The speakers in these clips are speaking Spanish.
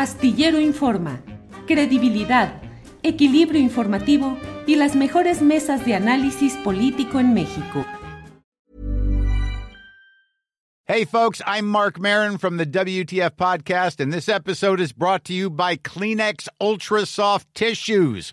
Astillero Informa, credibilidad, equilibrio informativo y las mejores mesas de análisis político en México. Hey folks, I'm Mark Marin from the WTF podcast and this episode is brought to you by Kleenex Ultra Soft Tissues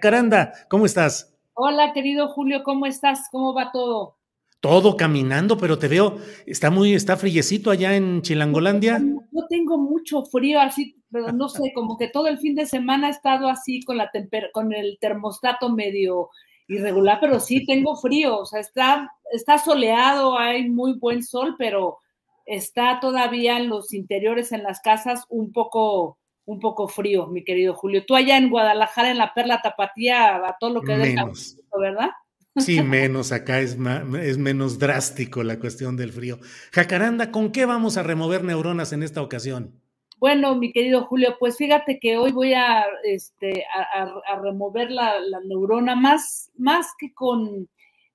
Caranda, ¿cómo estás? Hola, querido Julio, ¿cómo estás? ¿Cómo va todo? Todo caminando, pero te veo, está muy, está friecito allá en Chilangolandia. Yo tengo mucho frío, así, pero no sé, como que todo el fin de semana he estado así con la con el termostato medio irregular, pero sí tengo frío, o sea, está, está soleado, hay muy buen sol, pero está todavía en los interiores, en las casas, un poco, un poco frío, mi querido Julio. Tú allá en Guadalajara, en la Perla Tapatía, a todo lo que menos. ¿verdad? Sí, menos, acá es, es menos drástico la cuestión del frío. Jacaranda, ¿con qué vamos a remover neuronas en esta ocasión? Bueno, mi querido Julio, pues fíjate que hoy voy a, este, a, remover la, neurona más, más que con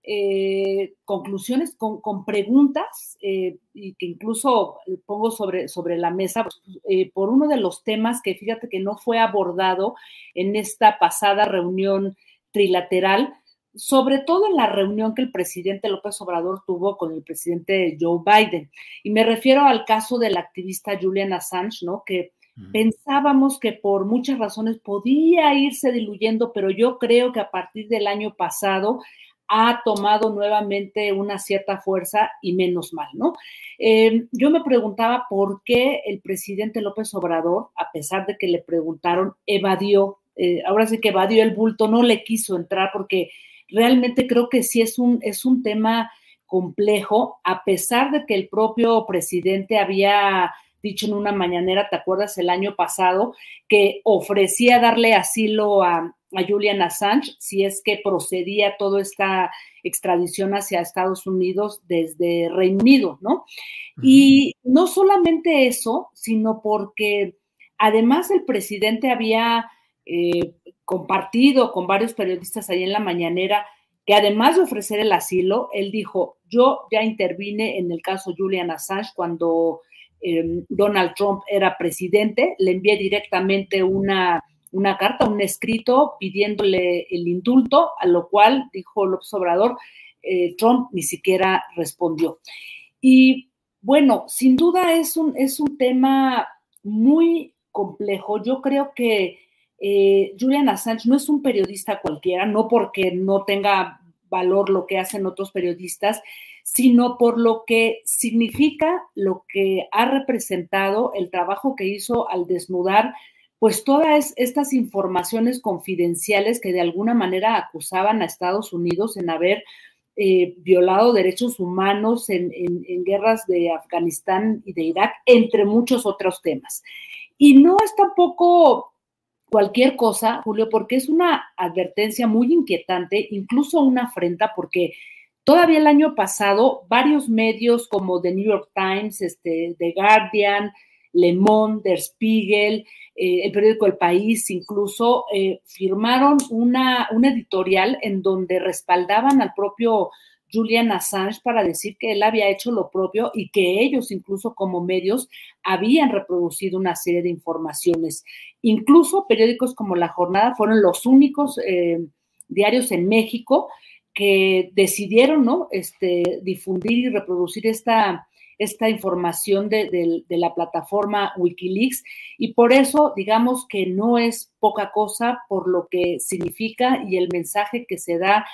eh, conclusiones, con, preguntas, eh, y que incluso pongo sobre, sobre la mesa pues, eh, por uno de los temas que fíjate que no fue abordado en esta pasada reunión trilateral, sobre todo en la reunión que el presidente López Obrador tuvo con el presidente Joe Biden. Y me refiero al caso del activista Julian Assange, ¿no? Que pensábamos que por muchas razones podía irse diluyendo, pero yo creo que a partir del año pasado ha tomado nuevamente una cierta fuerza y menos mal, ¿no? Eh, yo me preguntaba por qué el presidente López Obrador, a pesar de que le preguntaron, evadió, eh, ahora sí que evadió el bulto, no le quiso entrar porque realmente creo que sí es un, es un tema complejo, a pesar de que el propio presidente había dicho en una mañanera, ¿te acuerdas el año pasado? Que ofrecía darle asilo a, a Julian Assange si es que procedía toda esta extradición hacia Estados Unidos desde Reino Unido, ¿no? Y no solamente eso, sino porque además el presidente había eh, compartido con varios periodistas ahí en la mañanera que además de ofrecer el asilo, él dijo, yo ya intervine en el caso Julian Assange cuando em, Donald Trump era presidente, le envié directamente una una carta, un escrito pidiéndole el indulto, a lo cual, dijo López Obrador, eh, Trump ni siquiera respondió. Y bueno, sin duda es un, es un tema muy complejo. Yo creo que eh, Julian Assange no es un periodista cualquiera, no porque no tenga valor lo que hacen otros periodistas, sino por lo que significa, lo que ha representado el trabajo que hizo al desnudar pues todas estas informaciones confidenciales que de alguna manera acusaban a Estados Unidos en haber eh, violado derechos humanos en, guerras de Afganistán y de Irak, entre muchos otros temas. Y no es tampoco cualquier cosa, Julio, porque es una advertencia muy inquietante, incluso una afrenta, porque todavía el año pasado varios medios como The New York Times, este, The Guardian, Le Monde, Der Spiegel, eh, el periódico El País incluso eh, firmaron una, editorial en donde respaldaban al propio Julian Assange para decir que él había hecho lo propio y que ellos incluso como medios habían reproducido una serie de informaciones. Incluso periódicos como La Jornada fueron los únicos eh, diarios en México que decidieron ¿no? este, difundir y reproducir esta, esta información de, la plataforma Wikileaks y por eso digamos que no es poca cosa por lo que significa y el mensaje que se da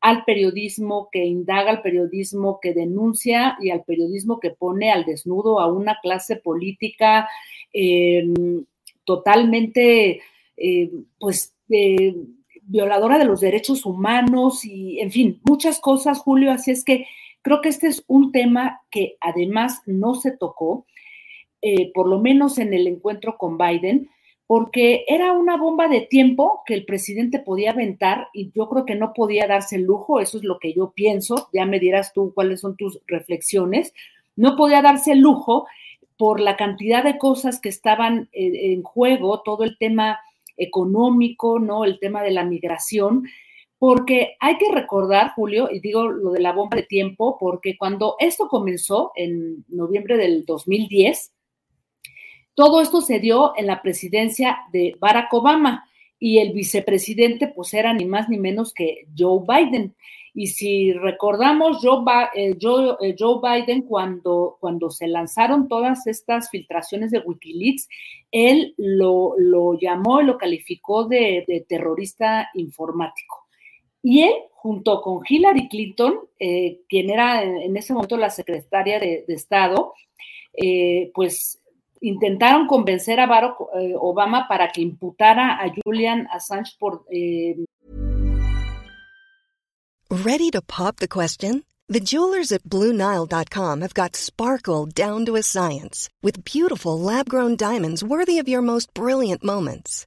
al periodismo que indaga, al periodismo que denuncia y al periodismo que pone al desnudo a una clase política em, totalmente, eh, pues, eh, violadora de los derechos humanos y, en fin, muchas cosas, Julio. Así es que creo que este es un tema que además no se tocó, eh, por lo menos en el encuentro con Biden, porque era una bomba de tiempo que el presidente podía aventar y yo creo que no podía darse el lujo, eso es lo que yo pienso, ya me dirás tú cuáles son tus reflexiones, no podía darse el lujo por la cantidad de cosas que estaban eh, en juego, todo el tema económico, ¿no? El tema de la migración, porque hay que recordar, Julio, y digo lo de la bomba de tiempo, porque cuando esto comenzó en noviembre del 2010, todo esto se dio en la presidencia de Barack Obama y el vicepresidente pues era ni más ni menos que Joe Biden. Y si recordamos, Joe, eh, eh, Joe, Biden, cuando, cuando se lanzaron todas estas filtraciones de Wikileaks, él lo, lo llamó y lo calificó de, terrorista informático. Y él, junto con Hillary Clinton, eh, quien era en, ese momento la secretaria de, Estado, pues intentaron convencer a Barack eh, Obama para que imputara a Julian Assange por. Eh... Ready to pop the question? The jewelers at BlueNile.com have got sparkle down to a science with beautiful lab-grown diamonds worthy of your most brilliant moments.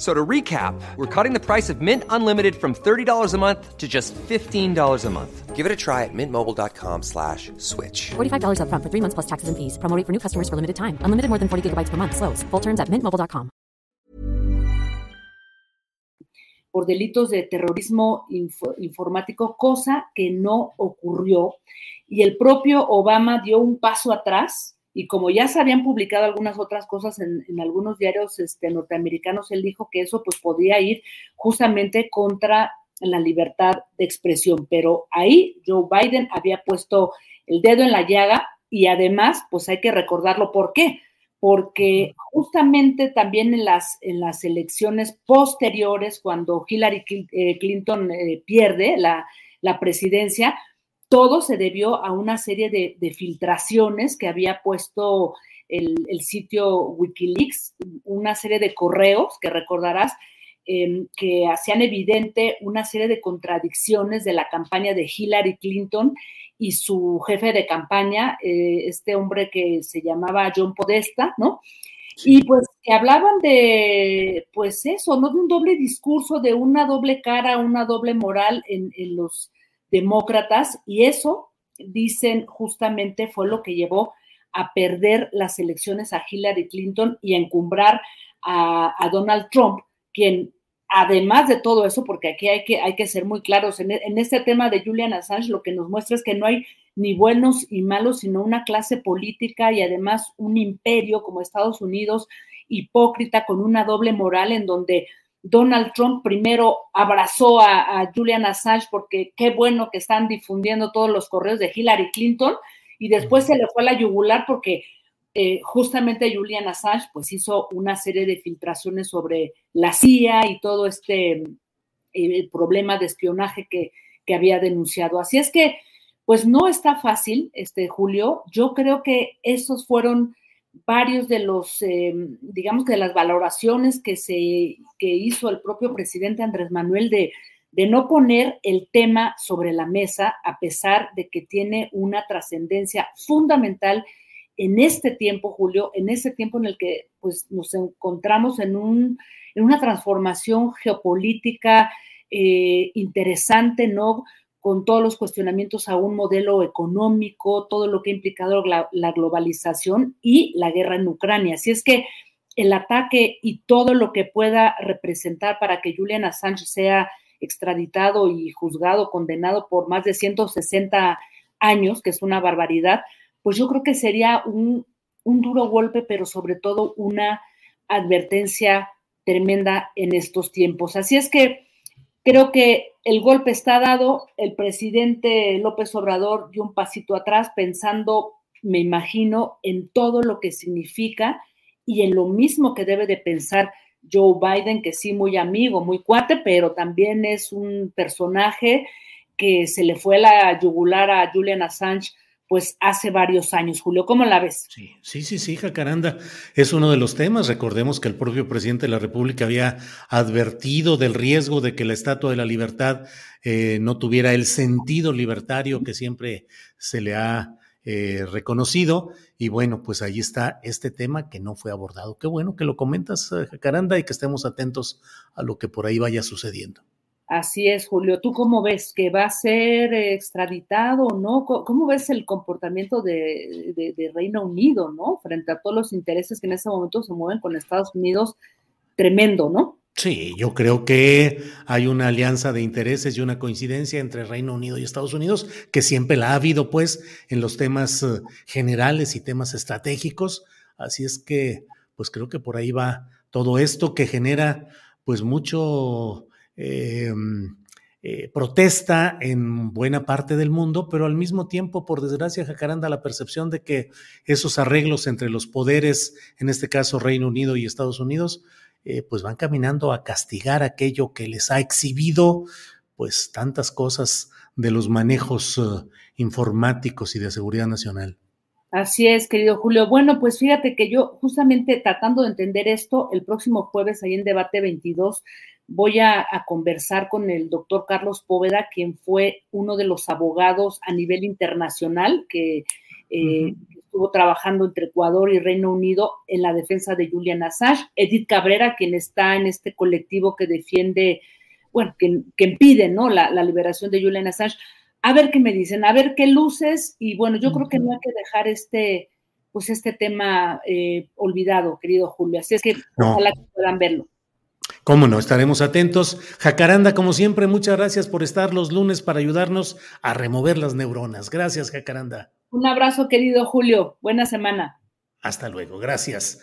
So to recap, we're cutting the price of Mint Unlimited from $30 a month to just $15 a month. Give it a try at mintmobile.com slash switch. $45 up front for three months plus taxes and fees. Promoting for new customers for limited time. Unlimited more than 40 gigabytes per month. Slows. Full terms at mintmobile.com. Por delitos de terrorismo inf informático, cosa que no ocurrió. Y el propio Obama dio un paso atrás y como ya se habían publicado algunas otras cosas en, algunos diarios este, norteamericanos, él dijo que eso pues podía ir justamente contra la libertad de expresión, pero ahí Joe Biden había puesto el dedo en la llaga y además pues hay que recordarlo por qué, porque justamente también en las, en las elecciones posteriores, cuando Hillary eh, Clinton eh, pierde la, la presidencia, todo se debió a una serie de, filtraciones que había puesto el, sitio Wikileaks, una serie de correos que recordarás em, que hacían evidente una serie de contradicciones de la campaña de Hillary Clinton y su jefe de campaña, eh, este hombre que se llamaba John Podesta, ¿no? Y pues que hablaban de, pues eso, ¿no? De un doble discurso, de una doble cara, una doble moral en, en los demócratas y eso, dicen, justamente fue lo que llevó a perder las elecciones a Hillary Clinton y a encumbrar a, Donald Trump, quien además de todo eso, porque aquí hay que, hay que ser muy claros, en, en, este tema de Julian Assange lo que nos muestra es que no hay ni buenos y malos, sino una clase política y además un imperio como Estados Unidos hipócrita con una doble moral en donde Donald Trump primero abrazó a, Julian Assange porque qué bueno que están difundiendo todos los correos de Hillary Clinton y después se le fue a la yugular porque eh, justamente Julian Assange pues hizo una serie de filtraciones sobre la CIA y todo este eh, problema de espionaje que, que había denunciado. Así es que pues no está fácil, este Julio. Yo creo que esos fueron varios de los, eh, digamos que de las valoraciones que, se, que hizo el propio presidente Andrés Manuel de, de no poner el tema sobre la mesa, a pesar de que tiene una trascendencia fundamental en este tiempo, Julio, en este tiempo en el que pues, nos encontramos en, un, en una transformación geopolítica eh, interesante, ¿no? Con todos los cuestionamientos a un modelo económico, todo lo que ha implicado la, globalización y la guerra en Ucrania. Así es que el ataque y todo lo que pueda representar para que Julian Assange sea extraditado y juzgado, condenado por más de 160 años, que es una barbaridad, pues yo creo que sería un duro golpe, pero sobre todo una advertencia tremenda en estos tiempos. Así es que creo que el golpe está dado, el presidente López Obrador dio un pasito atrás pensando, me imagino, en todo lo que significa y en lo mismo que debe de pensar Joe Biden, que sí, muy amigo, muy cuate, pero también es un personaje que se le fue la yugular a Julian Assange pues hace varios años, Julio. ¿Cómo la ves? Sí, sí, sí, sí, Jacaranda. Es uno de los temas. Recordemos que el propio presidente de la República había advertido del riesgo de que la Estatua de la Libertad eh, no tuviera el sentido libertario que siempre se le ha eh, reconocido. Y bueno, pues ahí está este tema que no fue abordado. Qué bueno que lo comentas, eh, Jacaranda, y que estemos atentos a lo que por ahí vaya sucediendo. Así es, Julio. ¿Tú cómo ves que va a ser extraditado no? ¿Cómo ves el comportamiento de, de, Reino Unido, no? Frente a todos los intereses que en ese momento se mueven con Estados Unidos, tremendo, ¿no? Sí, yo creo que hay una alianza de intereses y una coincidencia entre Reino Unido y Estados Unidos, que siempre la ha habido, pues, en los temas eh, generales y temas estratégicos. Así es que, pues creo que por ahí va todo esto que genera, pues, mucho Em, eh, protesta en buena parte del mundo, pero al mismo tiempo, por desgracia, Jacaranda, la percepción de que esos arreglos entre los poderes, en este caso Reino Unido y Estados Unidos, eh, pues van caminando a castigar aquello que les ha exhibido, pues tantas cosas de los manejos eh, informáticos y de seguridad nacional. Así es, querido Julio. Bueno, pues fíjate que yo justamente tratando de entender esto, el próximo jueves ahí en Debate 22 voy a, conversar con el doctor Carlos Póveda, quien fue uno de los abogados a nivel internacional que eh, estuvo trabajando entre Ecuador y Reino Unido en la defensa de Julian Assange. Edith Cabrera, quien está en este colectivo que defiende, bueno, que, que impide ¿no? La, liberación de Julian Assange. A ver qué me dicen, a ver qué luces, y bueno, yo creo que no hay que dejar este, pues este tema eh, olvidado, querido Julio. Así es que ojalá que puedan verlo. Cómo no, estaremos atentos. Jacaranda, como siempre, muchas gracias por estar los lunes para ayudarnos a remover las neuronas. Gracias, Jacaranda. Un abrazo, querido Julio. Buena semana. Hasta luego, gracias.